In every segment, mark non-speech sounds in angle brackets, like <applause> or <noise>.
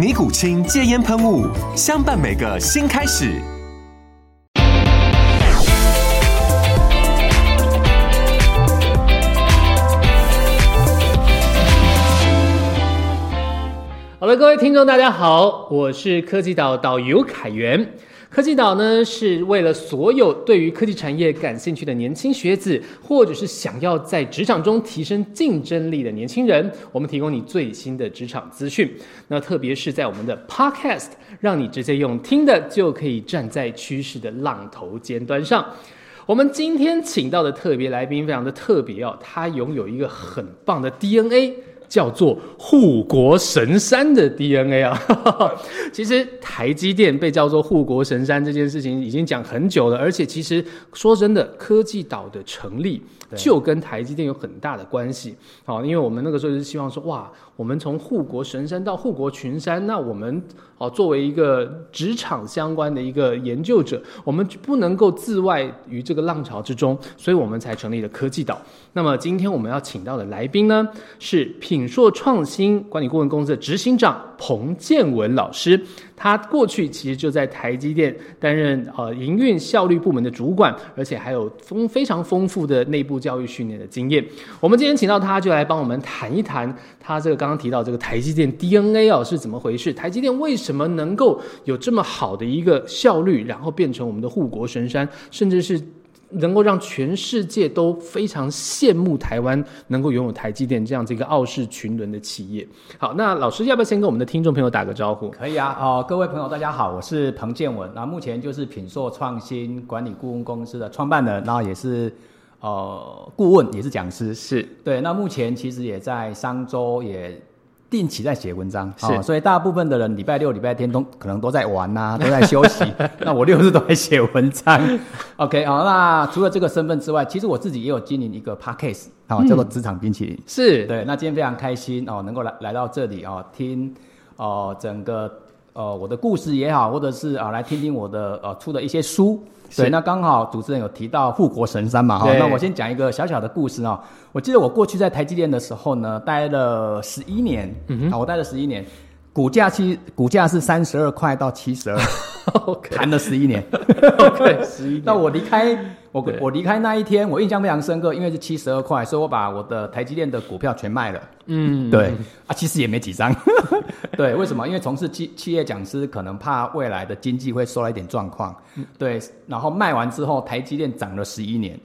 尼古清戒烟喷雾，相伴每个新开始。好了，各位听众，大家好，我是科技岛导游凯源。科技岛呢，是为了所有对于科技产业感兴趣的年轻学子，或者是想要在职场中提升竞争力的年轻人，我们提供你最新的职场资讯。那特别是在我们的 Podcast，让你直接用听的就可以站在趋势的浪头尖端上。我们今天请到的特别来宾非常的特别哦，他拥有一个很棒的 DNA。叫做护国神山的 DNA 啊，<laughs> 其实台积电被叫做护国神山这件事情已经讲很久了，而且其实说真的，科技岛的成立就跟台积电有很大的关系。好，因为我们那个时候是希望说，哇，我们从护国神山到护国群山，那我们哦作为一个职场相关的一个研究者，我们不能够自外于这个浪潮之中，所以我们才成立了科技岛。那么今天我们要请到的来宾呢，是品硕创新管理顾问公司的执行长彭建文老师。他过去其实就在台积电担任呃营运效率部门的主管，而且还有丰非常丰富的内部教育训练的经验。我们今天请到他，就来帮我们谈一谈他这个刚刚提到这个台积电 DNA 哦是怎么回事？台积电为什么能够有这么好的一个效率，然后变成我们的护国神山，甚至是？能够让全世界都非常羡慕台湾能够拥有台积电这样子一个傲视群伦的企业。好，那老师要不要先跟我们的听众朋友打个招呼？可以啊，哦，各位朋友大家好，我是彭建文，那目前就是品硕创新管理顾问公司的创办人，然后也是呃顾问，也是讲师。是对，那目前其实也在商周也。定期在写文章，是，所以大部分的人礼拜六、礼拜天都可能都在玩呐，<laughs> 都在休息。<laughs> 那我六日都在写文章。<laughs> OK，好，那除了这个身份之外，其实我自己也有经营一个 podcast，好，叫做职场冰淇淋。是对，那今天非常开心哦，能够来来到这里哦，听哦整个呃我的故事也好，或者是啊来听听我的呃出的一些书。对，那刚好主持人有提到护国神山嘛，哈，那我先讲一个小小的故事啊。我记得我过去在台积电的时候呢，待了十一年，啊，我待了十一年，股价期股价是三十二块到七十二，<laughs> 谈了十一年，<laughs> OK，十一。<laughs> 那我离开我我离开那一天，我印象非常深刻，因为是七十二块，所以我把我的台积电的股票全卖了。嗯，对啊，其实也没几张。<laughs> 对，为什么？因为从事企企业讲师，可能怕未来的经济会受到一点状况。对，然后卖完之后，台积电涨了十一年。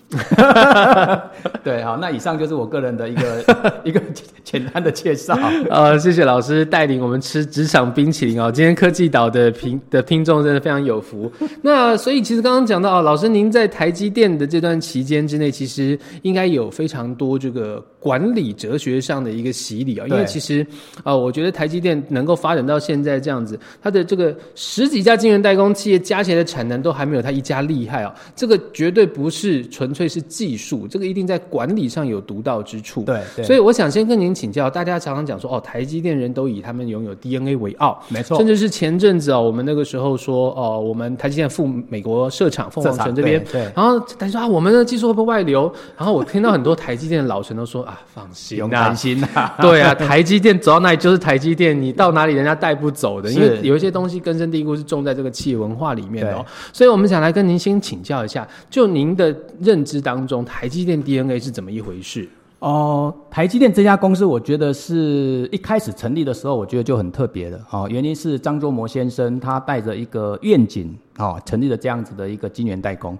<laughs> 对，好，那以上就是我个人的一个 <laughs> 一个简单的介绍。呃，谢谢老师带领我们吃职场冰淇淋哦。今天科技岛的听的听众真的非常有福。那所以其实刚刚讲到啊，老师您在台积店的这段期间之内，其实应该有非常多这个管理哲学上的一个洗礼啊。因为其实啊，我觉得台积电能够发展到现在这样子，它的这个十几家晶圆代工企业加起来的产能都还没有它一家厉害啊。这个绝对不是纯粹是技术，这个一定在管理上有独到之处。对，所以我想先跟您请教，大家常常讲说哦，台积电人都以他们拥有 DNA 为傲，没错。甚至是前阵子哦，我们那个时候说哦，我们台积电赴美国设厂凤凰城这边，对。然后他说啊，我们的技术会不会外流？然后我听到很多台积电的老陈都说啊，放心，不用担心呐。<laughs> 对啊，台积电走到哪里就是台积电，你到哪里人家带不走的，因为有一些东西根深蒂固是种在这个企业文化里面的。哦。所以我们想来跟您先请教一下，就您的认知当中，台积电 DNA 是怎么一回事？哦，台积电这家公司，我觉得是一开始成立的时候，我觉得就很特别的。哦，原因是张忠谋先生他带着一个愿景，哦，成立了这样子的一个晶圆代工。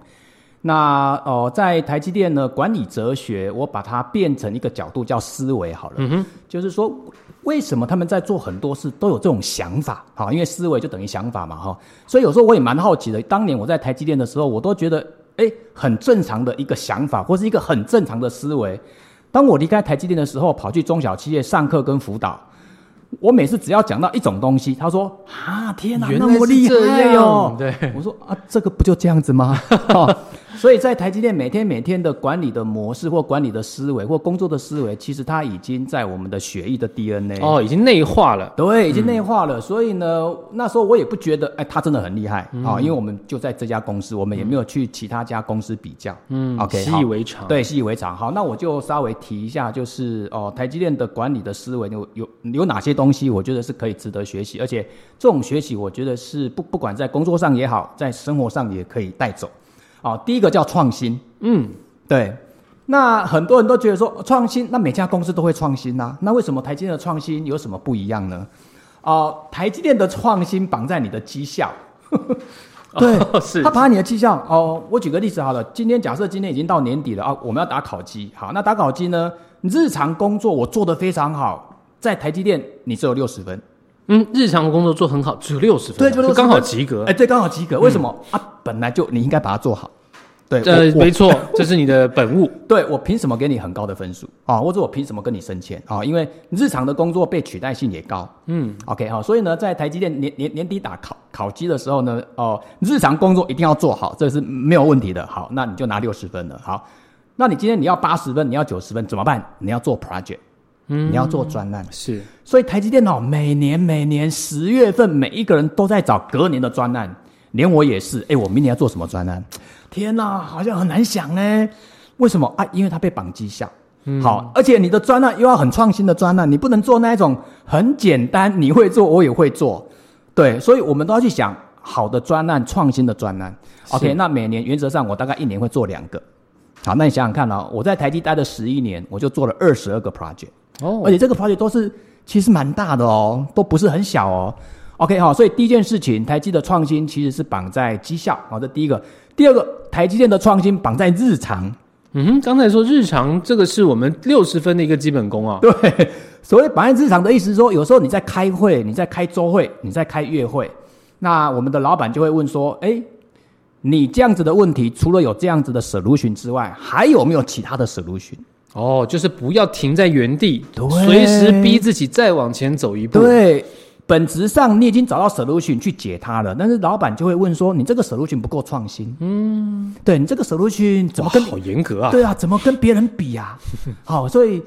那哦，在台积电呢，管理哲学，我把它变成一个角度叫思维好了。嗯哼，就是说，为什么他们在做很多事都有这种想法？哈，因为思维就等于想法嘛，哈。所以有时候我也蛮好奇的。当年我在台积电的时候，我都觉得，哎，很正常的一个想法，或是一个很正常的思维。当我离开台积电的时候，跑去中小企业上课跟辅导。我每次只要讲到一种东西，他说：“啊，天哪，那么厉害哦！”对，我说：“啊，这个不就这样子吗？”所以，在台积电每天每天的管理的模式或管理的思维或工作的思维，其实它已经在我们的血液的 DNA 哦，已经内化了。对，已经内化了。所以呢，那时候我也不觉得，哎，他真的很厉害啊，因为我们就在这家公司，我们也没有去其他家公司比较。嗯，OK，习以为常。对，习以为常。好，那我就稍微提一下，就是哦，台积电的管理的思维有有有哪些东西，我觉得是可以值得学习，而且这种学习，我觉得是不不管在工作上也好，在生活上也可以带走。好，第一个叫创新。嗯，对。那很多人都觉得说创新，那每家公司都会创新呐。那为什么台积电的创新有什么不一样呢？哦，台积电的创新绑在你的绩效。<laughs> 对，是。他把你的绩效哦，我举个例子好了。今天假设今天已经到年底了啊，我们要打考绩。好，那打考绩呢？日常工作我做的非常好，在台积电你只有六十分。嗯，日常的工作做很好，只有六十分，对，就刚好及格。哎，对，刚好及格。为什么啊？本来就你应该把它做好。对，呃，没错，<laughs> 这是你的本物。对我凭什么给你很高的分数啊？或者我凭什么跟你升迁啊？因为日常的工作被取代性也高。嗯，OK 好，所以呢，在台积电年年年底打考考绩的时候呢，哦，日常工作一定要做好，这是没有问题的。好，那你就拿六十分了。好，那你今天你要八十分，你要九十分怎么办？你要做 project。嗯，你要做专案是，所以台积电脑每年每年十月份，每一个人都在找隔年的专案，连我也是。哎，我明年要做什么专案？天哪，好像很难想呢。为什么啊？因为它被绑绩效。好，而且你的专案又要很创新的专案，你不能做那一种很简单，你会做，我也会做。对，所以我们都要去想好的专案，创新的专案。OK，那每年原则上我大概一年会做两个。好，那你想想看啊，我在台积待了十一年，我就做了二十二个 project。哦，而且这个 project 都是其实蛮大的哦，都不是很小哦。OK 哈，所以第一件事情，台积的创新其实是绑在绩效，好，这第一个。第二个，台积电的创新绑在日常。嗯哼，刚才说日常，这个是我们六十分的一个基本功啊。对，<laughs> 所谓绑在日常的意思是说，有时候你在开会，你在开周会，你在开月会，那我们的老板就会问说，哎，你这样子的问题，除了有这样子的 solution 之外，还有没有其他的 solution？哦，就是不要停在原地，随时逼自己再往前走一步。对，本质上你已经找到 solution 去解它了，但是老板就会问说：“你这个 solution 不够创新。”嗯，对你这个 solution 怎么跟好严格啊？对啊，怎么跟别人比啊？<laughs> 好，所以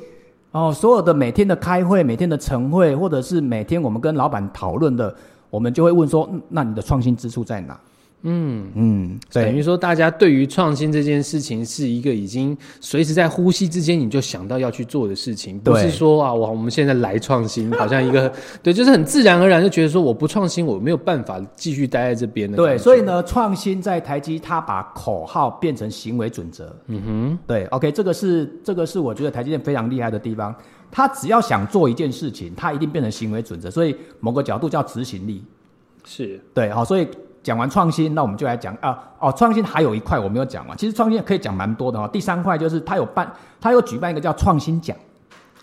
哦，所有的每天的开会、每天的晨会，或者是每天我们跟老板讨论的，我们就会问说：“那你的创新之处在哪？”嗯嗯，等于说大家对于创新这件事情是一个已经随时在呼吸之间你就想到要去做的事情，不是说啊，我我们现在来创新，好像一个 <laughs> 对，就是很自然而然就觉得说我不创新，我没有办法继续待在这边的。对，所以呢，创新在台积，它把口号变成行为准则。嗯哼，对，OK，这个是这个是我觉得台积电非常厉害的地方，它只要想做一件事情，它一定变成行为准则，所以某个角度叫执行力。是对，好，所以。讲完创新，那我们就来讲啊哦，创新还有一块我没有讲完。其实创新可以讲蛮多的哦。第三块就是他有办，他有举办一个叫创新奖，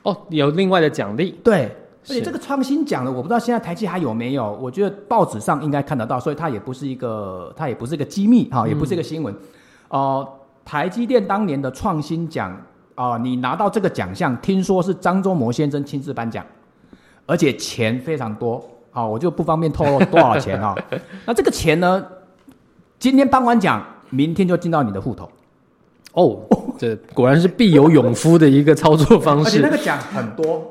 哦，有另外的奖励。对，而且这个创新奖呢，我不知道现在台积还有没有。我觉得报纸上应该看得到，所以它也不是一个，它也不是一个机密哈，也不是一个新闻。哦，台积电当年的创新奖啊，你拿到这个奖项，听说是张忠谋先生亲自颁奖，而且钱非常多。好，我就不方便透露多少钱啊。<laughs> 那这个钱呢？今天颁完奖，明天就进到你的户头。哦，这果然是必有勇夫的一个操作方式。而且那个奖很多，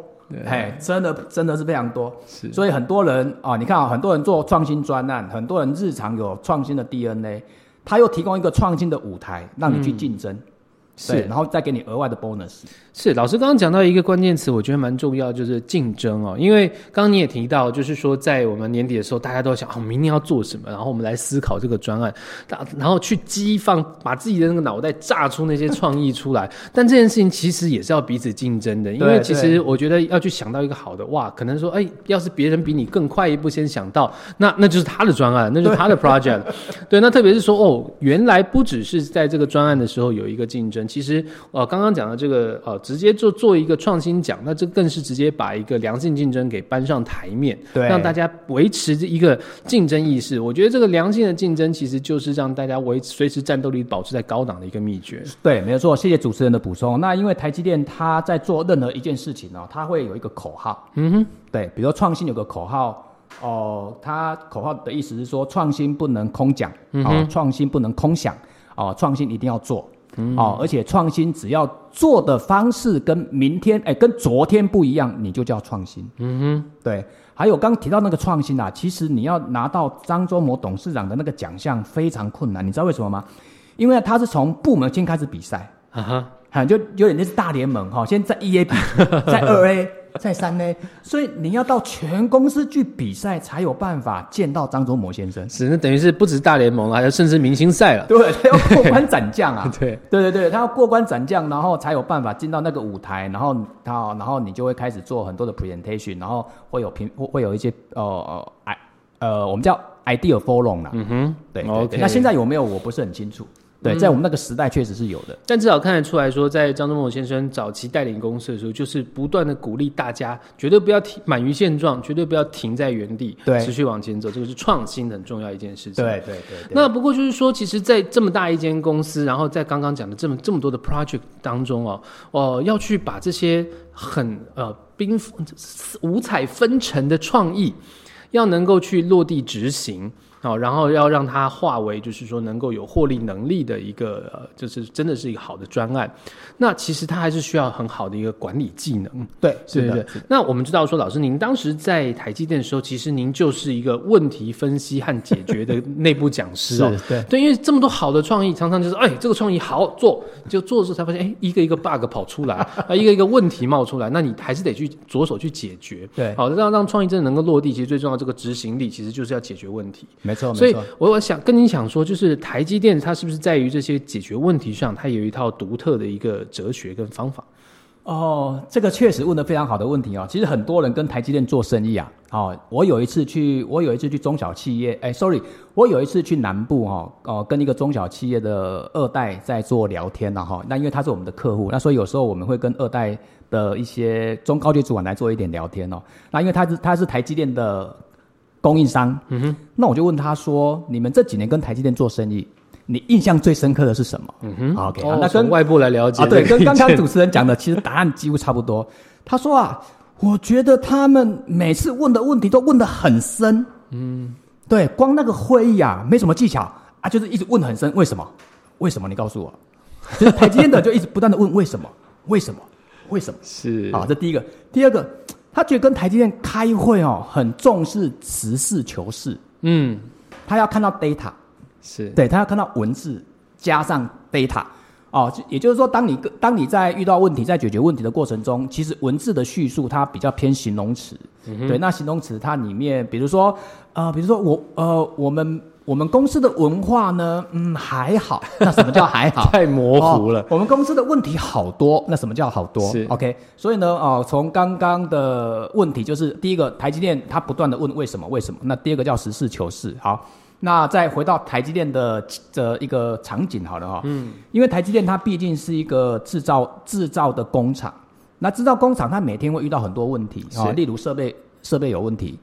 哎，真的真的是非常多。是，所以很多人啊，你看啊，很多人做创新专案，很多人日常有创新的 DNA，他又提供一个创新的舞台让你去竞争。对，是然后再给你额外的 bonus。是，老师刚刚讲到一个关键词，我觉得蛮重要，就是竞争哦。因为刚刚你也提到，就是说在我们年底的时候，大家都想哦，明年要做什么，然后我们来思考这个专案，大然后去激放，把自己的那个脑袋炸出那些创意出来。<laughs> 但这件事情其实也是要彼此竞争的，因为其实我觉得要去想到一个好的，哇，可能说，哎，要是别人比你更快一步先想到，那那就是他的专案，那就是他的 project。对，那特别是说，哦，原来不只是在这个专案的时候有一个竞争，其实呃，刚刚讲的这个呃，直接就做一个创新奖，那这更是直接把一个良性竞争给搬上台面，对让大家维持一个竞争意识。我觉得这个良性的竞争，其实就是让大家维随时战斗力保持在高档的一个秘诀。对，没有错，谢谢主持人的补充。那因为台积电它在做任何一件事情呢、它会有一个口号。嗯哼，对，比如说创新有个口号，哦，它口号的意思是说创新不能空讲，哦，创新不能空想，哦，创新一定要做，哦，而且创新只要做的方式跟明天，哎，跟昨天不一样，你就叫创新。嗯哼，对，还有刚刚提到那个创新啊，其实你要拿到张忠谋董事长的那个奖项非常困难，你知道为什么吗？因为他是从部门先开始比赛，啊哈，哈，就有点类似大联盟哈，先在一 A 比，<laughs> 在二 A，在三 A，所以你要到全公司去比赛，才有办法见到张忠谋先生。是那等于是不止大联盟了，还有甚至明星赛了。对，他要过关斩将啊。<laughs> 对，对对对，他要过关斩将，然后才有办法进到那个舞台，然后他，然后你就会开始做很多的 presentation，然后会有评，会会有一些呃呃 i 呃，我们叫 idea forum 啦。嗯哼，对那现在有没有我不是很清楚。对，在我们那个时代确实是有的。但至少看得出来说，在张忠谋先生早期带领公司的时候，就是不断的鼓励大家，绝对不要停满于现状，绝对不要停在原地，对持续往前走，这个是创新很重要一件事情。对对对对。那不过就是说，其实，在这么大一间公司，然后在刚刚讲的这么这么多的 project 当中哦，哦、要去把这些很呃缤五彩纷呈的创意，要能够去落地执行。好，然后要让它化为，就是说能够有获利能力的一个，呃，就是真的是一个好的专案。那其实它还是需要很好的一个管理技能。对，是的。那我们知道说，老师您当时在台积电的时候，其实您就是一个问题分析和解决的内部讲师哦。<laughs> 对对，因为这么多好的创意，常常就是哎，这个创意好做，就做的时候才发现，哎，一个一个 bug 跑出来，<laughs> 啊，一个一个问题冒出来，那你还是得去着手去解决。对好，让让创意真的能够落地，其实最重要这个执行力，其实就是要解决问题。没错，所以。我我想跟你想说，就是台积电它是不是在于这些解决问题上，它有一套独特的一个哲学跟方法？哦，这个确实问的非常好的问题哦。其实很多人跟台积电做生意啊，哦，我有一次去，我有一次去中小企业，哎，sorry，我有一次去南部哈、哦，哦，跟一个中小企业的二代在做聊天呐、哈、那因为他是我们的客户，那所以有时候我们会跟二代的一些中高级主管来做一点聊天哦。那因为他是他是台积电的供应商，嗯哼，那我就问他说，你们这几年跟台积电做生意，你印象最深刻的是什么？嗯哼，OK，、那跟从外部来了解啊，对，跟 <laughs> 刚刚主持人讲的，其实答案几乎差不多。他说啊，我觉得他们每次问的问题都问得很深，嗯，对，光那个会议啊，没什么技巧啊，就是一直问很深，为什么？为什么？你告诉我。就是台积电的就一直不断的问为什么？为什么？为什么？是啊，这第一个。第二个，他觉得跟台积电开会哦，很重视实事求是，嗯。他要看到 data，是。对他要看到文字加上 data，哦，就也就是说，当你当你在遇到问题、在解决问题的过程中，其实文字的叙述它比较偏形容词，对，那形容词它里面，比如说，呃，比如说我呃，我们我们公司的文化呢，嗯，还好，<laughs> 那什么叫还好？太模糊了哦。我们公司的问题好多，那什么叫好多是？OK，所以呢，哦，从刚刚的问题就是第一个，台积电它不断的问为什么为什么，那第二个叫实事求是。好，那再回到台积电的的一个场景好了哈、嗯，因为台积电它毕竟是一个制造制造的工厂，那制造工厂它每天会遇到很多问题啊、是例如设备设备有问题，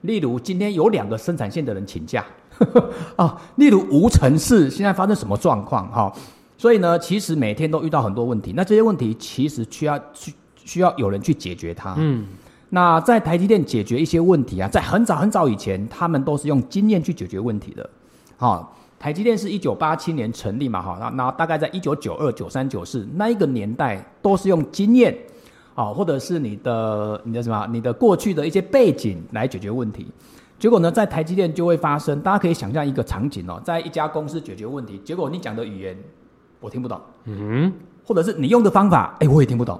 例如今天有两个生产线的人请假，<laughs> 啊，例如无尘室现在发生什么状况哈、所以呢，其实每天都遇到很多问题，那这些问题其实需要去需要有人去解决它。嗯那在台积电解决一些问题啊，在很早很早以前，他们都是用经验去解决问题的。好、台积电是一九八七年成立嘛，哈，那那大概在一九九二、九三、九四那一个年代，都是用经验，啊，或者是你的你的什么，你的过去的一些背景来解决问题。结果呢，在台积电就会发生，大家可以想象一个场景哦，在一家公司解决问题，结果你讲的语言我听不懂，嗯或者是你用的方法，哎，我也听不懂。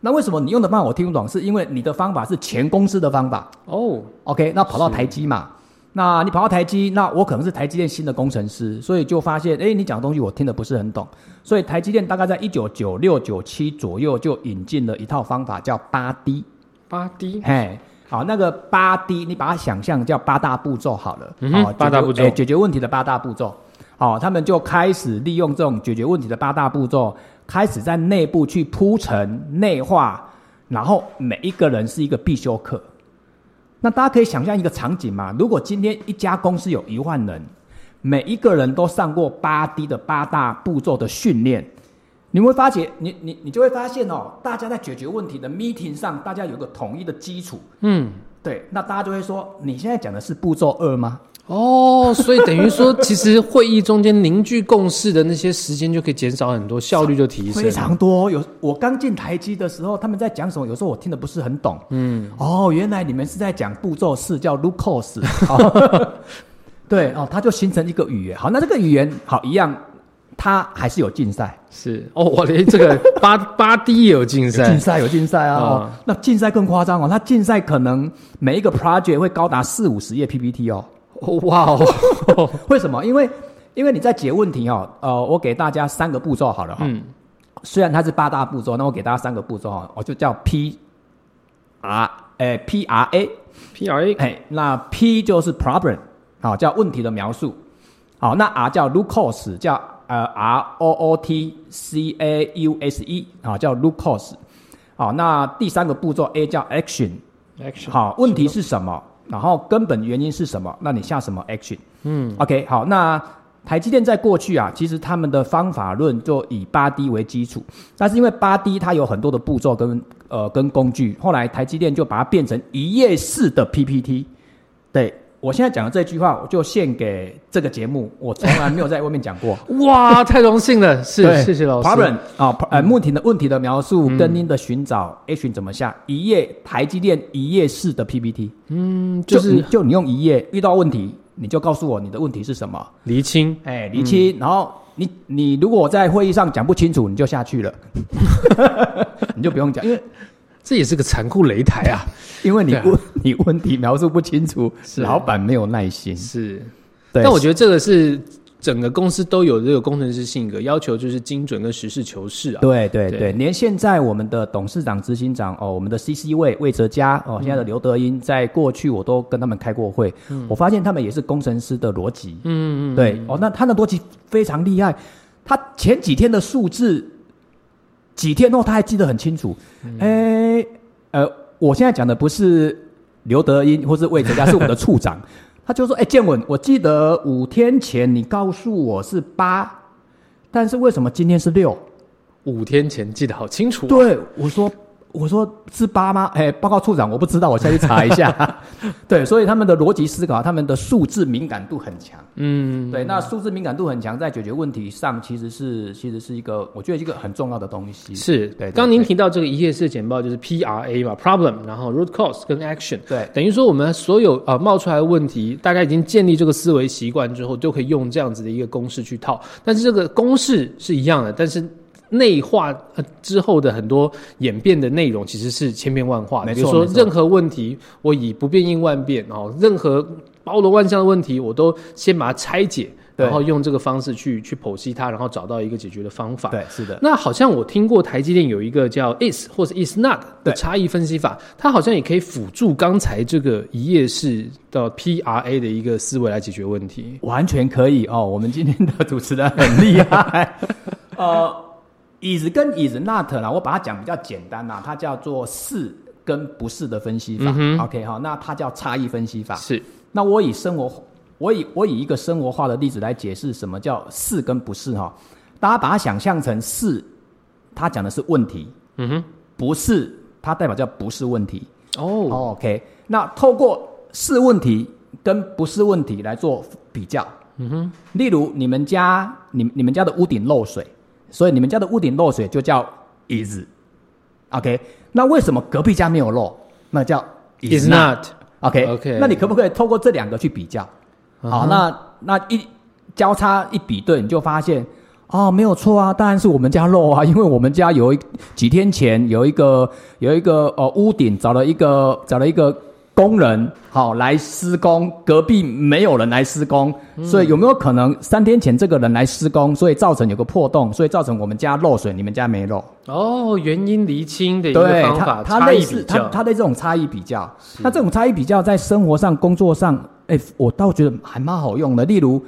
那为什么你用的方法我听不懂？是因为你的方法是前公司的方法哦。OK，那跑到台积嘛，那你跑到台积，那我可能是台积电新的工程师，所以就发现，哎，你讲的东西我听得不是很懂。所以台积电大概在一九九六九七左右就引进了一套方法，叫八 D。八 D 嘿，好，那个八 D，你把它想象叫八大步骤好了。嗯哼好八大步骤解决哎解决问题的八大步骤。好，他们就开始利用这种解决问题的八大步骤，开始在内部去铺陈、内化，然后每一个人是一个必修课。那大家可以想象一个场景嘛？如果今天一家公司有一万人，每一个人都上过八 D 的八大步骤的训练，你会发现，你你你就会发现哦，大家在解决问题的 meeting 上，大家有个统一的基础。嗯，对，那大家就会说，你现在讲的是步骤二吗？哦，所以等于说，其实会议中间凝聚共识的那些时间就可以减少很多，效率就提升。非常多。有我刚进台积的时候，他们在讲什么，有时候我听得不是很懂。嗯，哦，原来你们是在讲步骤四，叫 Lucas。哦 <laughs> 对哦，它就形成一个语言。好，那这个语言好一样，它还是有竞赛。是。哦，我连这个八八 D 也有竞有赛。竞，赛有竞赛啊！那竞赛更夸张哦，它竞赛可能每一个 project 会高达四五十页 PPT 哦。哦哇哦，<laughs> 为什么？因为因为你在解问题哦，呃，我给大家三个步骤好了哈、嗯，虽然它是八大步骤，那我给大家三个步骤哈，我就叫 P R 诶 P R A，P R A 哎，那 P 就是 problem，好、叫问题的描述，好，那 R 叫 root cause，叫呃 R O O T C A U S E，好，叫 root cause，好，那第三个步骤 A 叫 action，action 好，问题是什么？然后根本原因是什么？那你下什么 action？嗯，OK，好，那台积电在过去啊，其实他们的方法论就以八 D 为基础，但是因为八 D 它有很多的步骤跟呃跟工具，后来台积电就把它变成一页式的 PPT。对我现在讲的这句话，我就献给这个节目，我从来没有在外面讲过。<laughs> 哇，太荣幸了，是对谢谢老师。Problem 啊，呃，问题的问题的描述，跟您的寻找 action 怎么下？一页台积电一页式的 PPT。嗯，就就是就你用一页遇到问题，你就告诉我你的问题是什么，厘清，哎，厘清，然后你你如果我在会议上讲不清楚，你就下去了，<laughs> <laughs> 你就不用讲，因为这也是个残酷擂台啊。因为你对啊问 <laughs> 你问题描述不清楚，是。老板没有耐心。是，对，但我觉得这个是整个公司都有这个工程师性格，要求就是精准跟实事求是啊。对对对。对，连现在我们的董事长、执行长哦，我们的 CC 位魏哲嘉哦，现在的刘德英，在过去我都跟他们开过会，我发现他们也是工程师的逻辑，嗯嗯，对。哦，那他的逻辑非常厉害，他前几天的数字，几天后他还记得很清楚。哎、呃，我现在讲的不是刘德英或是魏哲家，是我们的处长。<laughs> 他就说：“哎、建文，我记得五天前你告诉我是八，但是为什么今天是六？”五天前记得好清楚、啊。对，我说我说是八吗？哎，报告处长，我不知道，我下去查一下。<laughs> 对，所以他们的逻辑思考，他们的数字敏感度很强。嗯，对，那数字敏感度很强，在解决问题上其实是其实是一个，我觉得一个很重要的东西。是。对对刚您提到这个一页式简报就是 PRA 嘛，problem，然后 root cause 跟 action。对等于说我们所有呃冒出来的问题，大家已经建立这个思维习惯之后，就可以用这样子的一个公式去套。但是这个公式是一样的，但是内化呃之后的很多演变的内容其实是千变万化的。比如说任何问题，我以不变应万变哦，任何包罗万象的问题，我都先把它拆解。然后用这个方式去去剖析它，然后找到一个解决的方法。对，是的。那好像我听过台积电有一个叫 is 或者 is not 的差异分析法，它好像也可以辅助刚才这个一页式的 PRA 的一个思维来解决问题。完全可以哦。我们今天的主持人很厉害。<laughs> 呃，is 跟 is not 啦，我把它讲比较简单啦，它叫做是跟不是的分析法。嗯 OK 哈，那它叫差异分析法。是，那我以生活，我以我以一个生活化的例子来解释什么叫是跟不是哈。大家把它想象成是，它讲的是问题；嗯哼，不是，它代表叫不是问题。哦，OK，那透过是问题跟不是问题来做比较。嗯哼，例如你们家你你们家的屋顶漏水，所以你们家的屋顶漏水就叫 is。OK，那为什么隔壁家没有漏？那叫 is not。OK OK 那你可不可以透过这两个去比较？好，那那一交叉一比对，你就发现哦，没有错啊，当然是我们家漏啊，因为我们家有一几天前有一个有一个呃屋顶找了一个找了一个工人好、来施工，隔壁没有人来施工，所以有没有可能三天前这个人来施工，所以造成有个破洞，所以造成我们家漏水，你们家没漏？哦，原因厘清的一个对方法，它，类似它较。它的这种差异比较，那这种差异比较在生活上、工作上，哎，我倒觉得还蛮好用的。例如，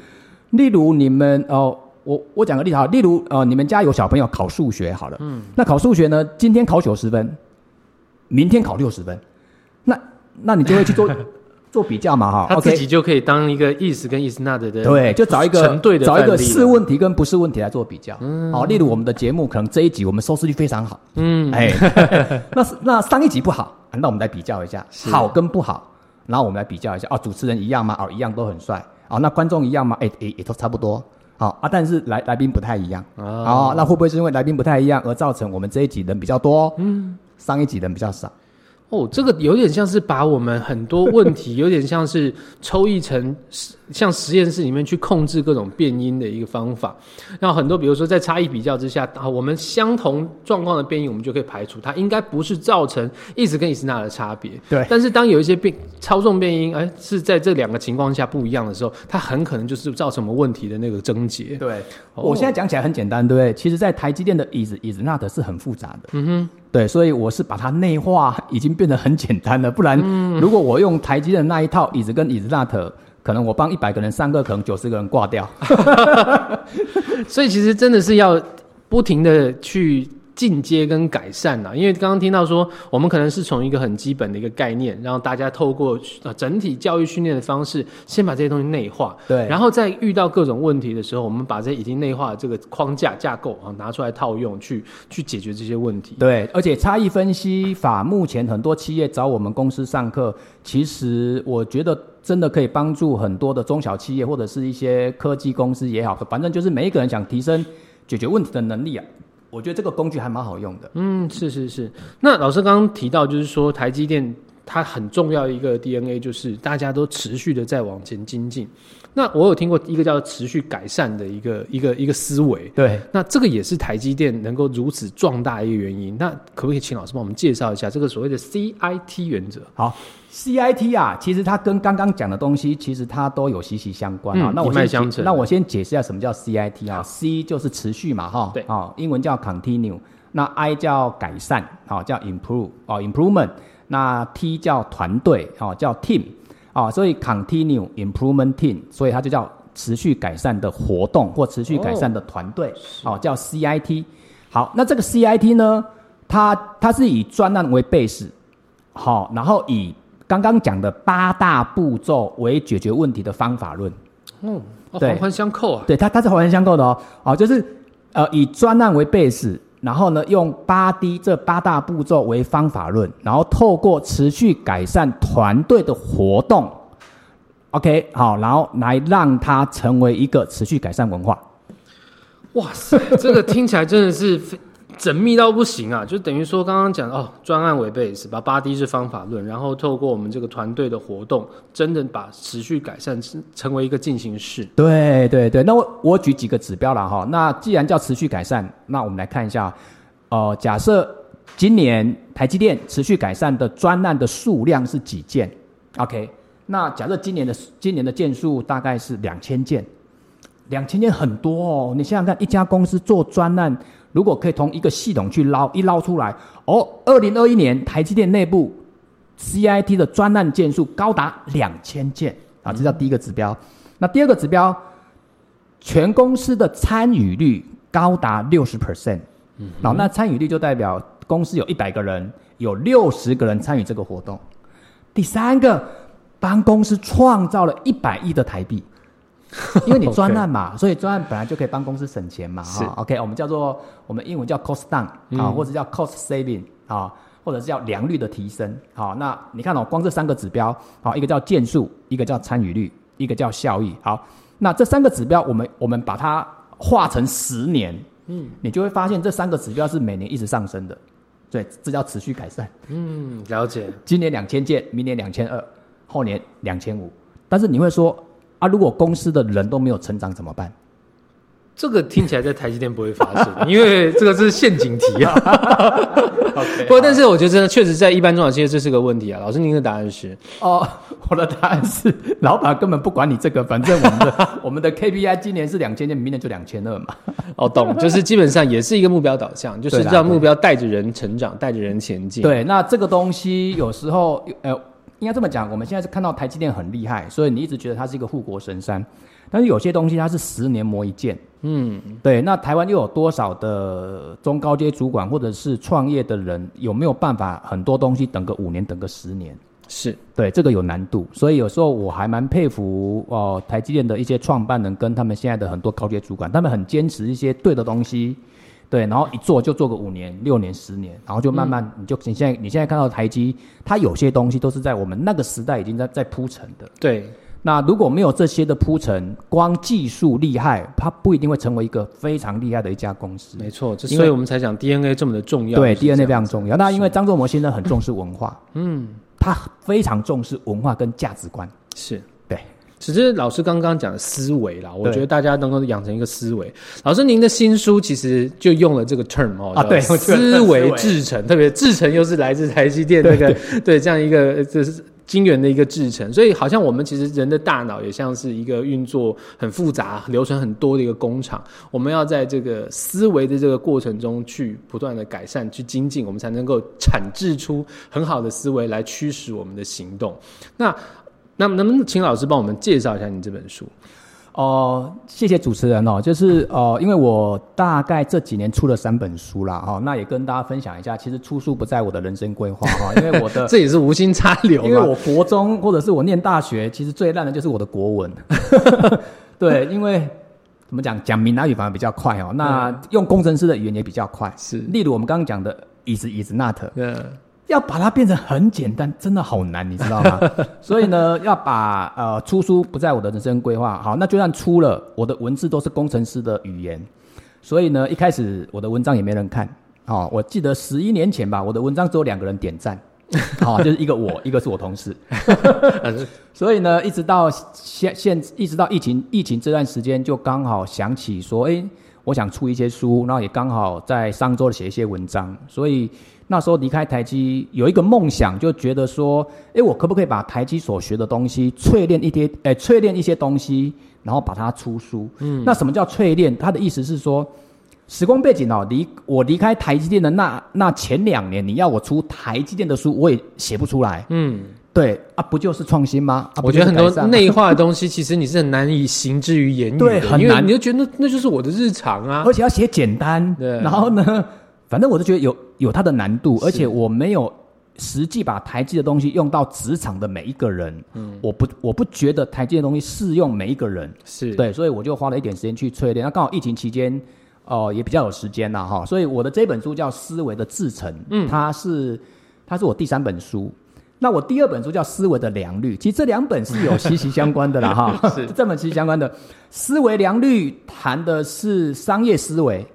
例如你们哦，我我讲个例子哈，例如呃，你们家有小朋友考数学好了，嗯，那考数学呢，今天考九十分，明天考六十分，那那你就会去做 <laughs> 做比较嘛哈他自己就可以当一个意思跟意思那的的对，就找一个成对的找一个是问题跟不是问题来做比较。嗯，好，例如我们的节目可能这一集我们收视率非常好，嗯，哎，<laughs> 那是那上一集不好，那我们来比较一下，好跟不好，然后我们来比较一下，哦，主持人一样吗？哦，一样都很帅，哦，那观众一样吗？哎，也也都差不多。好啊，但是来来宾不太一样哦哦，那会不会是因为来宾不太一样而造成我们这一集人比较多？嗯，上一集人比较少。哦，这个有点像是把我们很多问题，有点像是抽一层，像实验室里面去控制各种变音的一个方法。然后很多，比如说在差异比较之下，啊，我们相同状况的变音，我们就可以排除它应该不是造成意思跟意思那的差别。对但是当有一些变操纵变音，哎，是在这两个情况下不一样的时候，它很可能就是造成我们问题的那个症结。对，哦我现在讲起来很简单，对不对？其实，在台积电的 is is not 是很复杂的。嗯哼，对，所以我是把它内化，已经变得很简单了。不然，如果我用台积电的那一套椅子跟 is not，可能我帮一百个人上课，可能九十个人挂掉。<laughs> 所以其实真的是要不停的去进阶跟改善呐、因为刚刚听到说，我们可能是从一个很基本的一个概念，让大家透过呃整体教育训练的方式，先把这些东西内化，对。然后在遇到各种问题的时候，我们把这已经内化的这个框架架构啊拿出来套用，去去解决这些问题。对，而且差异分析法目前很多企业找我们公司上课，其实我觉得真的可以帮助很多的中小企业或者是一些科技公司也好，反正就是每一个人想提升解决问题的能力啊，我觉得这个工具还蛮好用的。嗯，是是是。那老师刚刚提到，就是说台积电它很重要一个 DNA，就是大家都持续的在往前精进。那我有听过一个叫持续改善的一个一个一个思维。对，那这个也是台积电能够如此壮大的一个原因。那可不可以请老师帮我们介绍一下这个所谓的 CIT 原则？好，CIT 啊，其实它跟刚刚讲的东西，其实它都有息息相关啊。嗯那我先那我先解释一下什么叫 CIT 啊，C 就是持续嘛，哈，对啊、英文叫 continue，那 I 叫改善，好、叫 improve，哦，improvement，那 T 叫团队，哦，叫 team，啊、所以 continue improvement team，所以它就叫持续改善的活动或持续改善的团队，哦叫 CIT。好，那这个 CIT 呢，它它是以专案为 base，好，然后以刚刚讲的八大步骤为解决问题的方法论。哦，哦对环环相扣啊。对，它它是环环相扣的哦。哦，就是呃以专案为 base，然后呢用八 D 这八大步骤为方法论，然后透过持续改善团队的活动，OK 好，然后来让它成为一个持续改善文化。哇塞，这个听起来真的是缜密到不行啊！就等于说刚刚讲哦，专案为 base，把八 D 是方法论，然后透过我们这个团队的活动，真的把持续改善成成为一个进行式。对对对，那我我举几个指标了哈。那既然叫持续改善，那我们来看一下，呃，假设今年台积电持续改善的专案的数量是几件？OK，那假设今年的今年的件数大概是两千件，两千件很多哦。你想想看，一家公司做专案，如果可以从一个系统去捞，一捞出来，哦，二零二一年台积电内部 CIT 的专案件数高达两千件啊，这叫第一个指标。那第二个指标，全公司的参与率高达六十 percent。好，那参与率就代表公司有一百个人，有六十个人参与这个活动。第三个，帮公司创造了一百亿的台币，<laughs> 因为你专案嘛，所以专案本来就可以帮公司省钱嘛。是哈，OK，我们叫做我们英文叫 cost down 啊，或者叫 cost saving 啊，或者是叫良率的提升。好，那你看哦，光这三个指标，好，一个叫件数，一个叫参与率，一个叫效益。好，那这三个指标，我们我们把它化成十年，嗯，你就会发现这三个指标是每年一直上升的，对，这叫持续改善。嗯，了解。今年两千件，明年两千二，后年两千五。但是你会说啊，如果公司的人都没有成长怎么办？这个听起来在台积电不会发生，因为这个是陷阱题啊。<laughs> 不过，但是我觉得真的确实在一般中小企业这是个问题啊。老师，您的答案是？哦，<laughs> 我的答案是，老板根本不管你这个，反正我们的 <laughs> 我们的 KPI 今年是两千，明年就两千二嘛。哦，懂，就是基本上也是一个目标导向，就是让目标带着人成长，带着人前进。，对，那这个东西有时候，呃，应该这么讲，我们现在是看到台积电很厉害，所以你一直觉得它是一个护国神山，但是有些东西它是十年磨一剑。嗯，对，那台湾又有多少的中高阶主管或者是创业的人，有没有办法很多东西等个五年，等个十年？是。对，这个有难度，所以有时候我还蛮佩服哦、台积电的一些创办人跟他们现在的很多高阶主管，他们很坚持一些对的东西，对，然后一做就做个五年、六年、十年，然后就慢慢你就你现在你现在看到台积，它有些东西都是在我们那个时代已经在在铺陈的。对，那如果没有这些的铺陈，光技术厉害，它不一定会成为一个非常厉害的一家公司。没错，所以我们才讲 DNA 这么的重要。对，DNA 非常重要。那因为张作模先生很重视文化，嗯，他非常重视文化跟价值观。是。对，只是老师刚刚讲的思维啦，我对觉得大家能够养成一个思维。老师，您的新书其实就用了这个 term 哦，叫啊对思维思维制成，特别制成又是来自台积电那个对这样一个这是晶圆的一个制成，所以好像我们其实人的大脑也像是一个运作很复杂、流程很多的一个工厂，我们要在这个思维的这个过程中去不断的改善、去精进，我们才能够产制出很好的思维来驱使我们的行动。那那能不能请老师帮我们介绍一下你这本书？哦、谢谢主持人哦，就是哦、因为我大概这几年出了三本书啦，哈、那也跟大家分享一下，其实出书不在我的人生规划哈、<laughs> 因为我的这也是无心插柳。因为我国中或者是我念大学，其实最烂的就是我的国文。<laughs> 对，因为怎么讲，讲闽南语反而比较快哦。那用工程师的语言也比较快。是例如我们刚刚讲的 is is not，嗯，要把它变成很简单，真的好难，你知道吗？<laughs> 所以呢，要把呃出书不在我的人生规划。好，那就算出了，我的文字都是工程师的语言，所以呢，一开始我的文章也没人看。哦，我记得十一年前吧，我的文章只有两个人点赞，好、<laughs> 就是一个我，一个是我同事。<laughs> 所以呢，一直到现现一直到疫情疫情这段时间，就刚好想起说，哎，我想出一些书，然后也刚好在上周写一些文章，所以那时候离开台积有一个梦想，就觉得说，哎，我可不可以把台积所学的东西淬炼一些，哎，淬炼一些东西，然后把它出书。嗯，那什么叫淬炼？它的意思是说。时光背景哦，离我离开台积电的那那前两年，你要我出台积电的书，我也写不出来。嗯，对啊，不就是创新吗？啊、我觉得很多内化的东西，其实你是很难以行之于言语的，对很难你就觉得那那就是我的日常啊而。且要写简单，对然后呢，反正我就觉得有有它的难度，而且我没有实际把台积的东西用到职场的每一个人，嗯，我不我不觉得台积的东西适用每一个人，是，对，所以我就花了一点时间去淬炼。那刚好疫情期间，哦、也比较有时间啦哈，所以我的这本书叫《思维的制成》，嗯，它是它是我第三本书。那我第二本书叫《思维的良率》，其实这两本是有 <laughs> 息息相关的啦哈，是。这本息息相关的。思维良率谈的是商业思维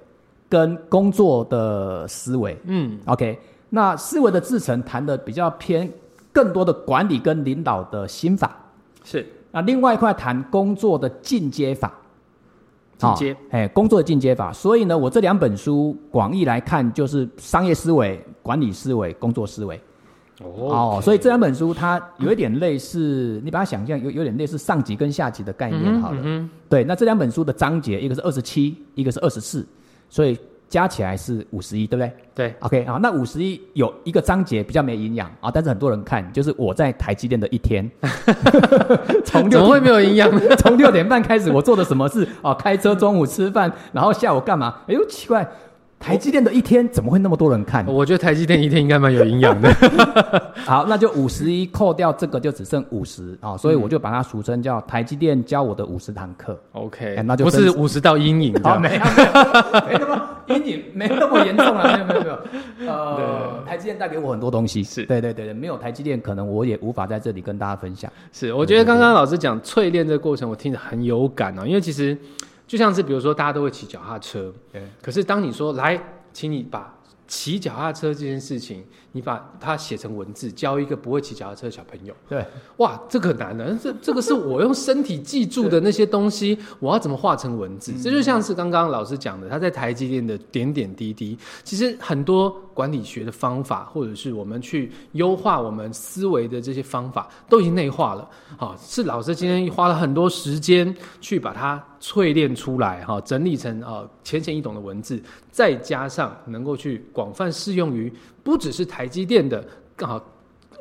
跟工作的思维嗯，，OK。那思维的制成谈的比较偏更多的管理跟领导的心法，是那另外一块谈工作的进阶法，进阶哦哎，工作的进阶法。所以呢，我这两本书广义来看，就是商业思维、管理思维、工作思维。哦，所以这两本书它有一点类似，你把它想象有有点类似上级跟下级的概念好了。嗯对，那这两本书的章节，一个是二十七，一个是二十四，所以加起来是五十一，对不对？对，OK 啊，那五十一有一个章节比较没营养啊，但是很多人看，就是我在台积电的一天，<laughs> 从怎么会没有营养呢？<laughs> 从六点半开始，我做的什么事？哦，开车，中午吃饭，然后下午干嘛？哎呦，奇怪，台积电的一天怎么会那么多人看？我觉得台积电一天应该蛮有营养的。<laughs> 好，那就五十一扣掉这个，就只剩五十啊，所以我就把它俗称叫台积电教我的五十堂课。OK，哎那就不是五十道阴影这好，样。没有没有没那么阴影，没那么严重啊，<laughs> 没有没有没有。呃，台积电带给我很多东西，是对对对对，没有台积电，可能我也无法在这里跟大家分享。是，我觉得刚刚老师讲淬炼这个过程，我听着很有感哦，因为其实就像是比如说大家都会骑脚踏车，可是当你说来，请你把骑脚踏车这件事情，你把它写成文字，教一个不会骑脚踏车的小朋友，对，哇，这个难的，这这个是我用身体记住的那些东西，我要怎么化成文字？这就像是刚刚老师讲的，他在台积电的点点滴滴，其实很多管理学的方法，或者是我们去优化我们思维的这些方法，都已经内化了。好，是老师今天花了很多时间去把它淬炼出来，哈，整理成啊浅显易懂的文字，再加上能够去广泛适用于不只是台积电的，更好。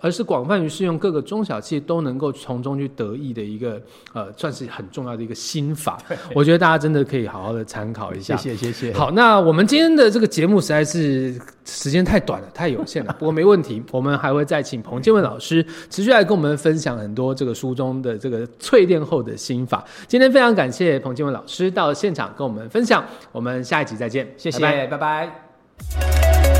而是广泛于适用各个中小企业都能够从中去得益的一个呃，算是很重要的一个心法。我觉得大家真的可以好好的参考一下。谢谢谢谢。好，那我们今天的这个节目实在是时间太短了，太有限了。<laughs> 不过没问题，我们还会再请彭建文老师持续来跟我们分享很多这个书中的这个淬炼后的心法。今天非常感谢彭建文老师到现场跟我们分享，我们下一集再见，谢谢，拜拜拜拜